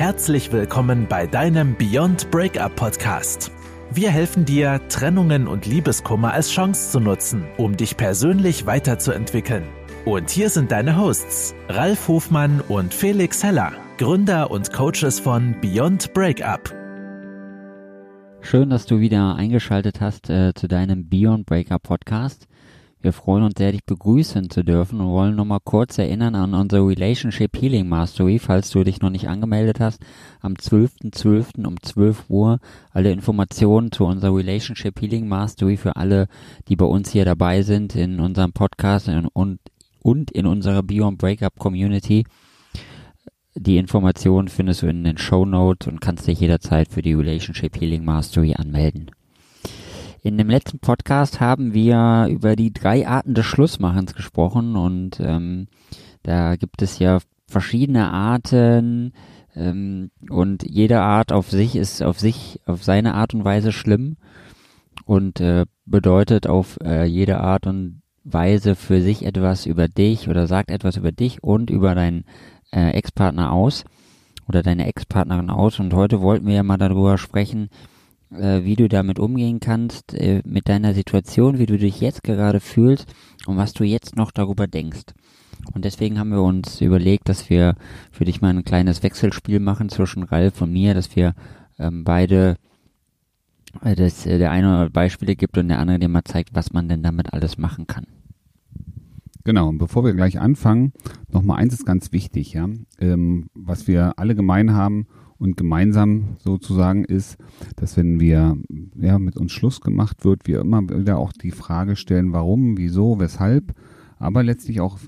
Herzlich willkommen bei deinem Beyond Breakup Podcast. Wir helfen dir, Trennungen und Liebeskummer als Chance zu nutzen, um dich persönlich weiterzuentwickeln. Und hier sind deine Hosts, Ralf Hofmann und Felix Heller, Gründer und Coaches von Beyond Breakup. Schön, dass du wieder eingeschaltet hast äh, zu deinem Beyond Breakup Podcast. Wir freuen uns sehr, dich begrüßen zu dürfen und wollen nochmal kurz erinnern an unsere Relationship Healing Mastery, falls du dich noch nicht angemeldet hast. Am 12.12. .12. um 12 Uhr alle Informationen zu unserer Relationship Healing Mastery für alle, die bei uns hier dabei sind in unserem Podcast und, und in unserer Beyond Breakup Community. Die Informationen findest du in den Show Notes und kannst dich jederzeit für die Relationship Healing Mastery anmelden. In dem letzten Podcast haben wir über die drei Arten des Schlussmachens gesprochen und ähm, da gibt es ja verschiedene Arten ähm, und jede Art auf sich ist auf sich auf seine Art und Weise schlimm und äh, bedeutet auf äh, jede Art und Weise für sich etwas über dich oder sagt etwas über dich und über deinen äh, Ex-Partner aus oder deine Ex-Partnerin aus. Und heute wollten wir ja mal darüber sprechen, äh, wie du damit umgehen kannst, äh, mit deiner Situation, wie du dich jetzt gerade fühlst und was du jetzt noch darüber denkst. Und deswegen haben wir uns überlegt, dass wir für dich mal ein kleines Wechselspiel machen zwischen Ralf und mir, dass wir ähm, beide, äh, dass äh, der eine Beispiele gibt und der andere dir mal zeigt, was man denn damit alles machen kann. Genau, und bevor wir gleich anfangen, nochmal eins ist ganz wichtig, ja. Ähm, was wir alle gemein haben und gemeinsam sozusagen ist, dass wenn wir ja mit uns Schluss gemacht wird, wir immer wieder auch die Frage stellen, warum, wieso, weshalb, aber letztlich auch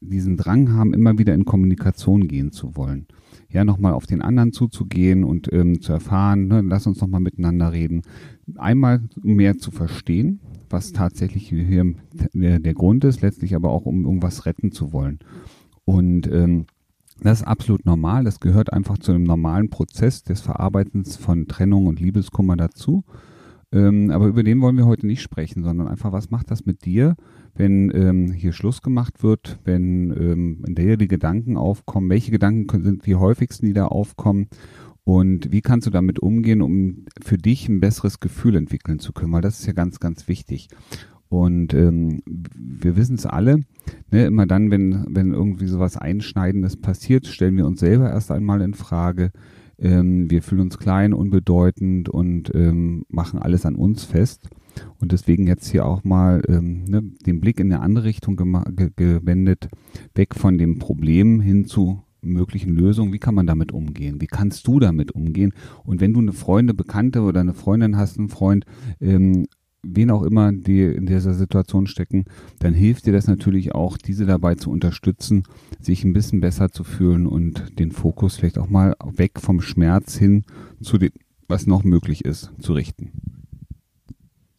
diesen Drang haben, immer wieder in Kommunikation gehen zu wollen. Ja, nochmal auf den anderen zuzugehen und ähm, zu erfahren, ne, lass uns nochmal miteinander reden. Einmal mehr zu verstehen, was tatsächlich hier der, der Grund ist, letztlich aber auch um irgendwas retten zu wollen. Und ähm, das ist absolut normal. Das gehört einfach zu einem normalen Prozess des Verarbeitens von Trennung und Liebeskummer dazu. Ähm, aber über den wollen wir heute nicht sprechen, sondern einfach, was macht das mit dir, wenn ähm, hier Schluss gemacht wird, wenn ähm, in dir die Gedanken aufkommen, welche Gedanken sind die häufigsten, die da aufkommen und wie kannst du damit umgehen, um für dich ein besseres Gefühl entwickeln zu können, weil das ist ja ganz, ganz wichtig. Und ähm, wir wissen es alle, ne, immer dann, wenn, wenn irgendwie sowas Einschneidendes passiert, stellen wir uns selber erst einmal in Frage. Ähm, wir fühlen uns klein, unbedeutend und ähm, machen alles an uns fest. Und deswegen jetzt hier auch mal ähm, ne, den Blick in eine andere Richtung ge gewendet, weg von dem Problem hin zu möglichen Lösungen. Wie kann man damit umgehen? Wie kannst du damit umgehen? Und wenn du eine Freunde, Bekannte oder eine Freundin hast, einen Freund, ähm, wen auch immer, die in dieser Situation stecken, dann hilft dir das natürlich auch, diese dabei zu unterstützen, sich ein bisschen besser zu fühlen und den Fokus vielleicht auch mal weg vom Schmerz hin zu dem, was noch möglich ist, zu richten.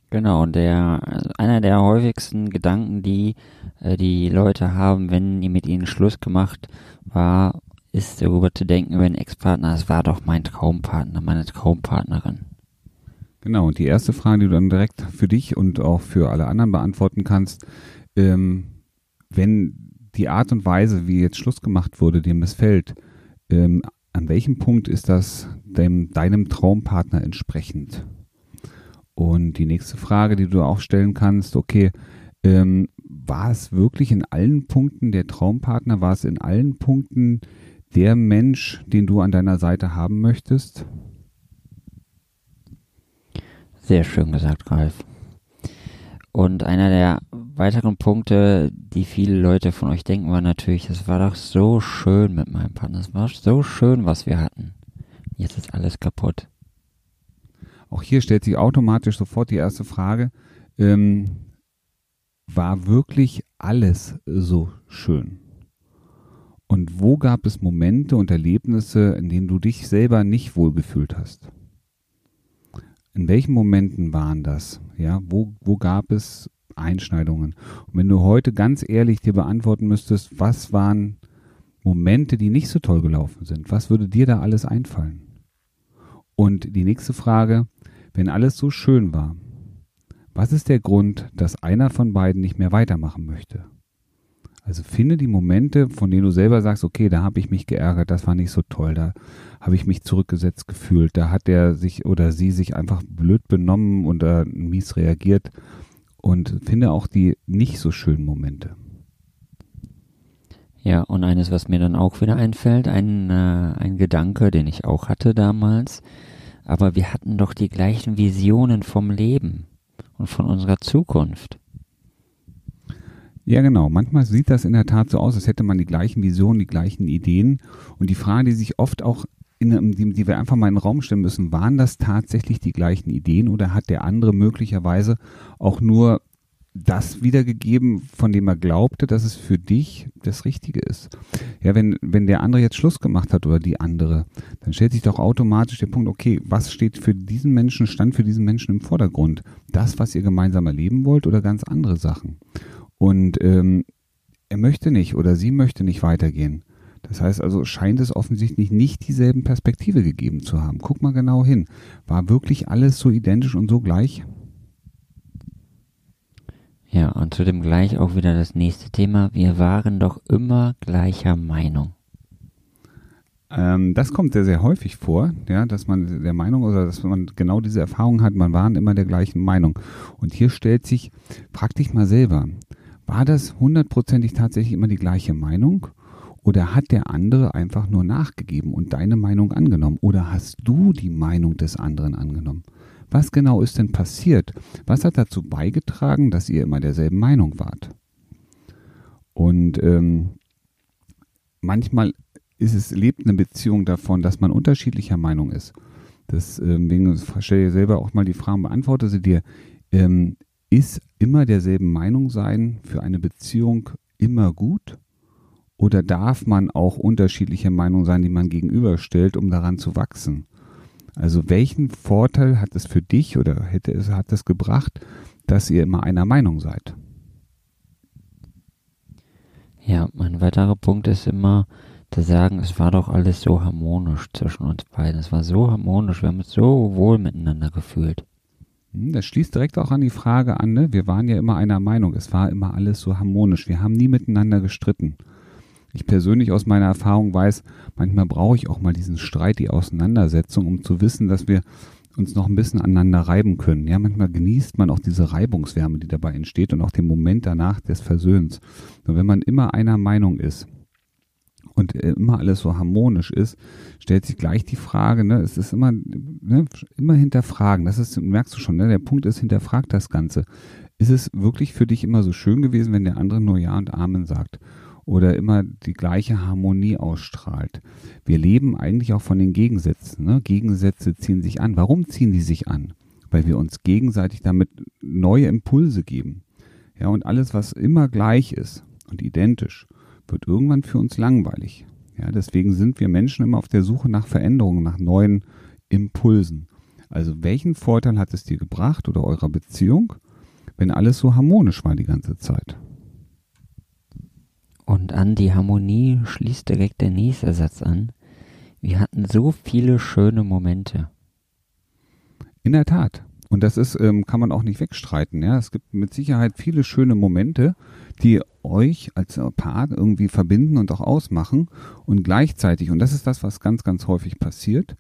Genau, der einer der häufigsten Gedanken, die äh, die Leute haben, wenn mit ihnen Schluss gemacht war, ist darüber zu denken einen Ex-Partner, es war doch mein Traumpartner, meine Traumpartnerin. Genau, und die erste Frage, die du dann direkt für dich und auch für alle anderen beantworten kannst, ähm, wenn die Art und Weise, wie jetzt Schluss gemacht wurde, dir missfällt, ähm, an welchem Punkt ist das dem, deinem Traumpartner entsprechend? Und die nächste Frage, die du auch stellen kannst, okay, ähm, war es wirklich in allen Punkten der Traumpartner? War es in allen Punkten der Mensch, den du an deiner Seite haben möchtest? Sehr schön gesagt, Ralf. Und einer der weiteren Punkte, die viele Leute von euch denken, war natürlich, es war doch so schön mit meinem Partner. Es war so schön, was wir hatten. Jetzt ist alles kaputt. Auch hier stellt sich automatisch sofort die erste Frage, ähm, war wirklich alles so schön? Und wo gab es Momente und Erlebnisse, in denen du dich selber nicht wohlgefühlt hast? In welchen Momenten waren das? Ja, wo, wo gab es Einschneidungen? Und wenn du heute ganz ehrlich dir beantworten müsstest, was waren Momente, die nicht so toll gelaufen sind? Was würde dir da alles einfallen? Und die nächste Frage, wenn alles so schön war, was ist der Grund, dass einer von beiden nicht mehr weitermachen möchte? Also finde die Momente, von denen du selber sagst, okay, da habe ich mich geärgert, das war nicht so toll, da habe ich mich zurückgesetzt gefühlt, da hat der sich oder sie sich einfach blöd benommen und äh, mies reagiert und finde auch die nicht so schönen Momente. Ja, und eines, was mir dann auch wieder einfällt, ein, äh, ein Gedanke, den ich auch hatte damals, aber wir hatten doch die gleichen Visionen vom Leben und von unserer Zukunft. Ja, genau. Manchmal sieht das in der Tat so aus, als hätte man die gleichen Visionen, die gleichen Ideen. Und die Frage, die sich oft auch, in, die, die wir einfach mal in den Raum stellen müssen, waren das tatsächlich die gleichen Ideen oder hat der andere möglicherweise auch nur das wiedergegeben, von dem er glaubte, dass es für dich das Richtige ist. Ja, wenn, wenn der andere jetzt Schluss gemacht hat oder die andere, dann stellt sich doch automatisch der Punkt, okay, was steht für diesen Menschen, stand für diesen Menschen im Vordergrund? Das, was ihr gemeinsam erleben wollt oder ganz andere Sachen? Und ähm, er möchte nicht oder sie möchte nicht weitergehen. Das heißt also, scheint es offensichtlich nicht dieselben Perspektive gegeben zu haben. Guck mal genau hin. War wirklich alles so identisch und so gleich? Ja, und zu dem gleich auch wieder das nächste Thema. Wir waren doch immer gleicher Meinung. Ähm, das kommt sehr, sehr häufig vor, ja, dass man der Meinung oder dass man genau diese Erfahrung hat, man waren immer der gleichen Meinung. Und hier stellt sich, frag dich mal selber, war das hundertprozentig tatsächlich immer die gleiche Meinung? Oder hat der andere einfach nur nachgegeben und deine Meinung angenommen? Oder hast du die Meinung des anderen angenommen? Was genau ist denn passiert? Was hat dazu beigetragen, dass ihr immer derselben Meinung wart? Und ähm, manchmal ist es, lebt eine Beziehung davon, dass man unterschiedlicher Meinung ist. Deswegen ähm, stell dir selber auch mal die Fragen, beantworte sie dir. Ähm, ist immer derselben Meinung sein für eine Beziehung immer gut? Oder darf man auch unterschiedlicher Meinung sein, die man gegenüberstellt, um daran zu wachsen? Also welchen Vorteil hat es für dich oder hätte es, hat es gebracht, dass ihr immer einer Meinung seid? Ja, ein weiterer Punkt ist immer zu sagen, es war doch alles so harmonisch zwischen uns beiden. Es war so harmonisch, wir haben uns so wohl miteinander gefühlt. Hm, das schließt direkt auch an die Frage an, ne? Wir waren ja immer einer Meinung, es war immer alles so harmonisch, wir haben nie miteinander gestritten ich persönlich aus meiner Erfahrung weiß, manchmal brauche ich auch mal diesen Streit, die Auseinandersetzung, um zu wissen, dass wir uns noch ein bisschen aneinander reiben können. Ja, manchmal genießt man auch diese Reibungswärme, die dabei entsteht und auch den Moment danach des Versöhnens. Und wenn man immer einer Meinung ist und immer alles so harmonisch ist, stellt sich gleich die Frage, ne, es ist immer, ne, immer hinterfragen. Das ist, merkst du schon, ne, der Punkt ist, hinterfrag das Ganze. Ist es wirklich für dich immer so schön gewesen, wenn der andere nur Ja und Amen sagt? oder immer die gleiche Harmonie ausstrahlt. Wir leben eigentlich auch von den Gegensätzen. Ne? Gegensätze ziehen sich an. Warum ziehen die sich an? Weil wir uns gegenseitig damit neue Impulse geben. Ja, und alles, was immer gleich ist und identisch, wird irgendwann für uns langweilig. Ja, deswegen sind wir Menschen immer auf der Suche nach Veränderungen, nach neuen Impulsen. Also welchen Vorteil hat es dir gebracht oder eurer Beziehung, wenn alles so harmonisch war die ganze Zeit? Und an die Harmonie schließt direkt der nächste Satz an. Wir hatten so viele schöne Momente. In der Tat. Und das ist, ähm, kann man auch nicht wegstreiten. Ja, es gibt mit Sicherheit viele schöne Momente, die euch als Paar irgendwie verbinden und auch ausmachen. Und gleichzeitig, und das ist das, was ganz, ganz häufig passiert,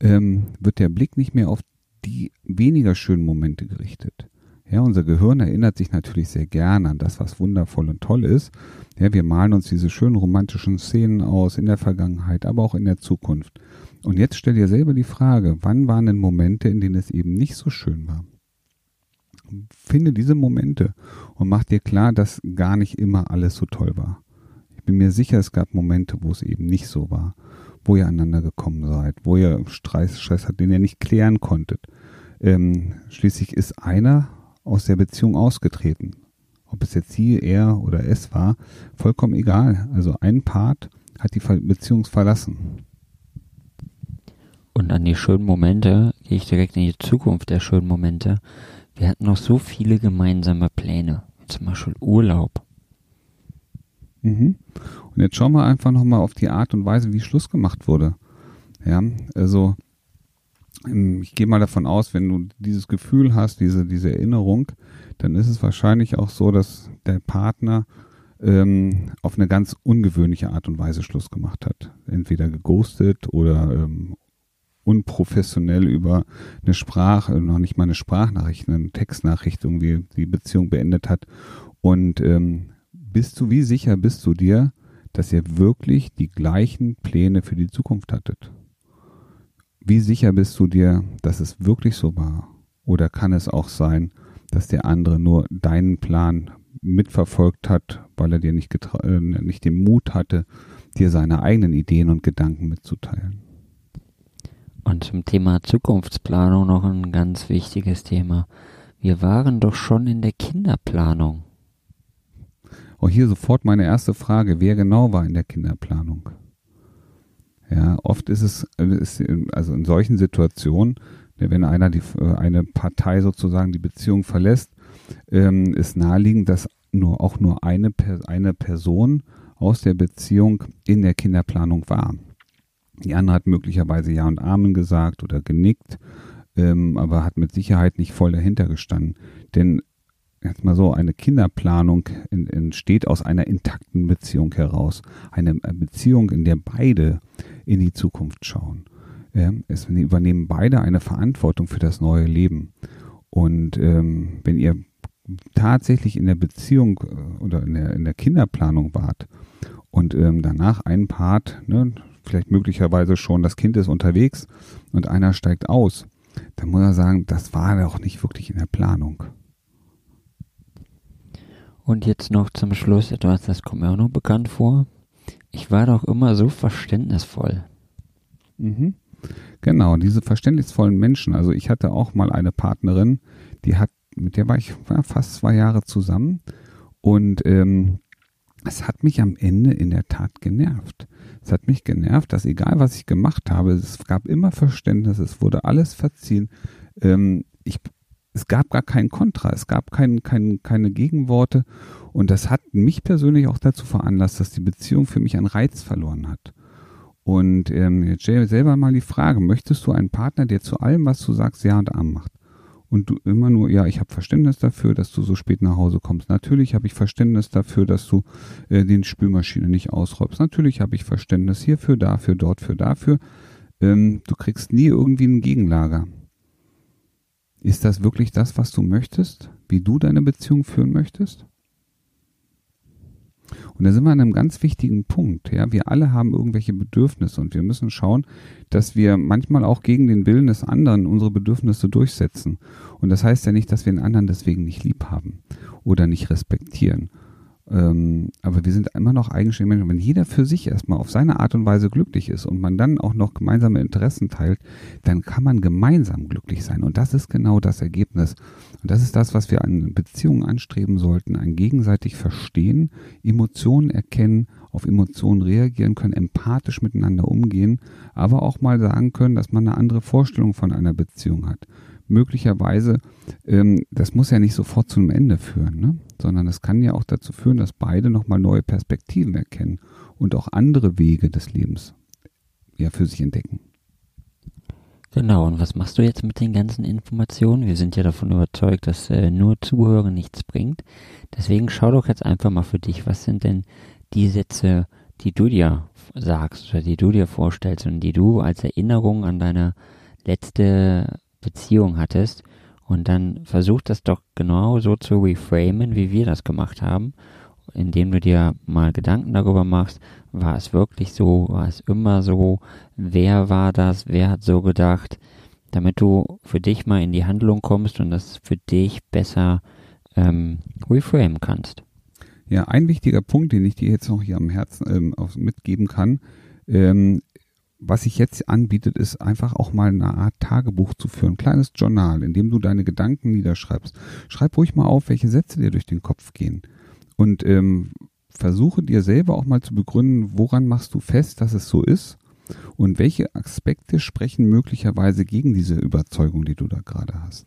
ähm, wird der Blick nicht mehr auf die weniger schönen Momente gerichtet. Ja, unser Gehirn erinnert sich natürlich sehr gerne an das, was wundervoll und toll ist. Ja, wir malen uns diese schönen romantischen Szenen aus in der Vergangenheit, aber auch in der Zukunft. Und jetzt stell dir selber die Frage, wann waren denn Momente, in denen es eben nicht so schön war? Finde diese Momente und mach dir klar, dass gar nicht immer alles so toll war. Ich bin mir sicher, es gab Momente, wo es eben nicht so war, wo ihr aneinander gekommen seid, wo ihr Stress, Stress hat, den ihr nicht klären konntet. Ähm, schließlich ist einer aus der Beziehung ausgetreten ob es jetzt sie, er oder es war, vollkommen egal. Also ein Part hat die Beziehung verlassen. Und an die schönen Momente gehe ich direkt in die Zukunft der schönen Momente. Wir hatten noch so viele gemeinsame Pläne, zum Beispiel Urlaub. Mhm. Und jetzt schauen wir einfach nochmal auf die Art und Weise, wie Schluss gemacht wurde. Ja, also ähm, ich gehe mal davon aus, wenn du dieses Gefühl hast, diese, diese Erinnerung, dann ist es wahrscheinlich auch so, dass der Partner ähm, auf eine ganz ungewöhnliche Art und Weise Schluss gemacht hat. Entweder geghostet oder ähm, unprofessionell über eine Sprache, noch nicht mal eine Sprachnachricht, eine Textnachricht irgendwie die Beziehung beendet hat. Und ähm, bist du, wie sicher bist du dir, dass ihr wirklich die gleichen Pläne für die Zukunft hattet? Wie sicher bist du dir, dass es wirklich so war? Oder kann es auch sein, dass der andere nur deinen Plan mitverfolgt hat, weil er dir nicht, äh, nicht den Mut hatte, dir seine eigenen Ideen und Gedanken mitzuteilen? Und zum Thema Zukunftsplanung noch ein ganz wichtiges Thema. Wir waren doch schon in der Kinderplanung. Auch hier sofort meine erste Frage, wer genau war in der Kinderplanung? Ja, oft ist es, ist, also in solchen Situationen, wenn einer die, eine Partei sozusagen die Beziehung verlässt, ähm, ist naheliegend, dass nur auch nur eine, eine Person aus der Beziehung in der Kinderplanung war. Die andere hat möglicherweise Ja und Amen gesagt oder genickt, ähm, aber hat mit Sicherheit nicht voll dahinter gestanden. Denn jetzt mal so, eine Kinderplanung entsteht aus einer intakten Beziehung heraus. Eine Beziehung, in der beide in die Zukunft schauen. Ähm, es übernehmen beide eine Verantwortung für das neue Leben. Und ähm, wenn ihr tatsächlich in der Beziehung äh, oder in der, in der Kinderplanung wart und ähm, danach ein Part, ne, vielleicht möglicherweise schon, das Kind ist unterwegs und einer steigt aus, dann muss er sagen, das war doch nicht wirklich in der Planung. Und jetzt noch zum Schluss etwas, das kommt mir auch noch bekannt vor. Ich war doch immer so verständnisvoll. Mhm. Genau, diese verständnisvollen Menschen. Also ich hatte auch mal eine Partnerin, die hat, mit der war ich fast zwei Jahre zusammen und ähm, es hat mich am Ende in der Tat genervt. Es hat mich genervt, dass egal was ich gemacht habe, es gab immer Verständnis, es wurde alles verziehen. Ähm, ich, es gab gar keinen Kontra, es gab kein, kein, keine Gegenworte und das hat mich persönlich auch dazu veranlasst, dass die Beziehung für mich einen Reiz verloren hat. Und ähm, jetzt selber mal die Frage, möchtest du einen Partner, der zu allem, was du sagst, Ja und Arm macht? Und du immer nur, ja, ich habe Verständnis dafür, dass du so spät nach Hause kommst. Natürlich habe ich Verständnis dafür, dass du äh, den Spülmaschine nicht ausräubst. Natürlich habe ich Verständnis hierfür, dafür, dort für dafür. Ähm, du kriegst nie irgendwie ein Gegenlager. Ist das wirklich das, was du möchtest? Wie du deine Beziehung führen möchtest? Und da sind wir an einem ganz wichtigen Punkt. Ja, wir alle haben irgendwelche Bedürfnisse und wir müssen schauen, dass wir manchmal auch gegen den Willen des anderen unsere Bedürfnisse durchsetzen. Und das heißt ja nicht, dass wir den anderen deswegen nicht lieb haben oder nicht respektieren. Ähm, aber wir sind immer noch eigenständige Menschen. Wenn jeder für sich erstmal auf seine Art und Weise glücklich ist und man dann auch noch gemeinsame Interessen teilt, dann kann man gemeinsam glücklich sein. Und das ist genau das Ergebnis. Und das ist das, was wir an Beziehungen anstreben sollten. Ein gegenseitig verstehen, Emotionen erkennen, auf Emotionen reagieren können, empathisch miteinander umgehen, aber auch mal sagen können, dass man eine andere Vorstellung von einer Beziehung hat möglicherweise, ähm, das muss ja nicht sofort zu einem Ende führen, ne? sondern es kann ja auch dazu führen, dass beide nochmal neue Perspektiven erkennen und auch andere Wege des Lebens ja für sich entdecken. Genau, und was machst du jetzt mit den ganzen Informationen? Wir sind ja davon überzeugt, dass äh, nur Zuhören nichts bringt. Deswegen schau doch jetzt einfach mal für dich, was sind denn die Sätze, die du dir sagst oder die du dir vorstellst und die du als Erinnerung an deine letzte Beziehung hattest und dann versuch das doch genau so zu reframen, wie wir das gemacht haben, indem du dir mal Gedanken darüber machst, war es wirklich so, war es immer so, wer war das, wer hat so gedacht, damit du für dich mal in die Handlung kommst und das für dich besser ähm, reframen kannst. Ja, ein wichtiger Punkt, den ich dir jetzt noch hier am Herzen ähm, mitgeben kann, ähm, was sich jetzt anbietet, ist einfach auch mal eine Art Tagebuch zu führen, ein kleines Journal, in dem du deine Gedanken niederschreibst. Schreib ruhig mal auf, welche Sätze dir durch den Kopf gehen. Und ähm, versuche dir selber auch mal zu begründen, woran machst du fest, dass es so ist und welche Aspekte sprechen möglicherweise gegen diese Überzeugung, die du da gerade hast.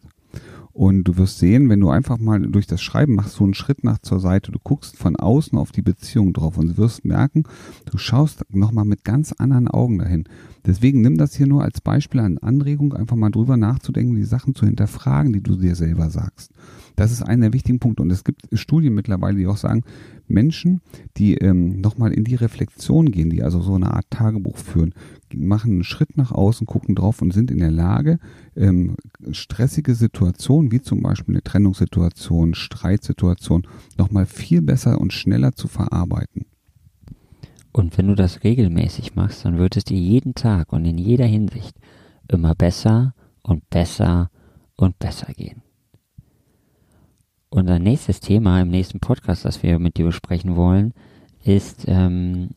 Und du wirst sehen, wenn du einfach mal durch das Schreiben machst, so einen Schritt nach zur Seite, du guckst von außen auf die Beziehung drauf und wirst merken, du schaust nochmal mit ganz anderen Augen dahin. Deswegen nimm das hier nur als Beispiel an Anregung, einfach mal drüber nachzudenken, die Sachen zu hinterfragen, die du dir selber sagst. Das ist einer der wichtigen Punkte. Und es gibt Studien mittlerweile, die auch sagen, Menschen, die ähm, nochmal in die Reflexion gehen, die also so eine Art Tagebuch führen, machen einen Schritt nach außen, gucken drauf und sind in der Lage, ähm, stressige Situationen, wie zum Beispiel eine Trennungssituation, Streitsituation, nochmal viel besser und schneller zu verarbeiten. Und wenn du das regelmäßig machst, dann wird es dir jeden Tag und in jeder Hinsicht immer besser und besser und besser gehen. Unser nächstes Thema im nächsten Podcast, das wir mit dir besprechen wollen, ist ähm,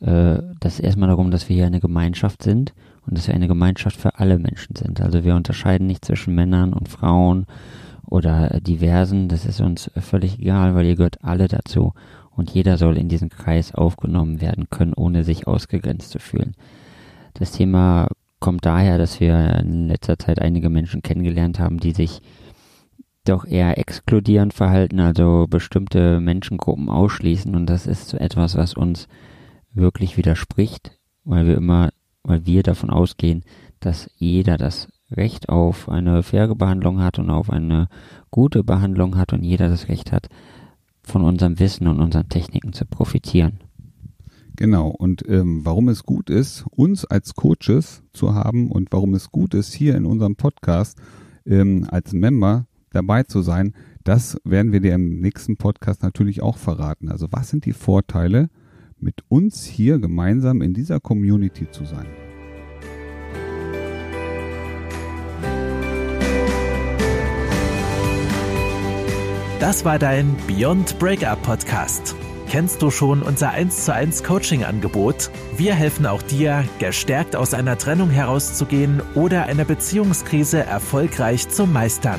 äh, das erstmal darum, dass wir hier eine Gemeinschaft sind und dass wir eine Gemeinschaft für alle Menschen sind. Also wir unterscheiden nicht zwischen Männern und Frauen oder diversen. Das ist uns völlig egal, weil ihr gehört alle dazu und jeder soll in diesen Kreis aufgenommen werden können, ohne sich ausgegrenzt zu fühlen. Das Thema kommt daher, dass wir in letzter Zeit einige Menschen kennengelernt haben, die sich doch eher exkludierend verhalten, also bestimmte Menschengruppen ausschließen und das ist etwas, was uns wirklich widerspricht, weil wir immer, weil wir davon ausgehen, dass jeder das Recht auf eine faire Behandlung hat und auf eine gute Behandlung hat und jeder das Recht hat, von unserem Wissen und unseren Techniken zu profitieren. Genau, und ähm, warum es gut ist, uns als Coaches zu haben und warum es gut ist, hier in unserem Podcast ähm, als Member dabei zu sein, das werden wir dir im nächsten Podcast natürlich auch verraten. Also was sind die Vorteile, mit uns hier gemeinsam in dieser Community zu sein? Das war dein Beyond Breakup Podcast. Kennst du schon unser 1 zu 1 Coaching Angebot? Wir helfen auch dir, gestärkt aus einer Trennung herauszugehen oder eine Beziehungskrise erfolgreich zu meistern.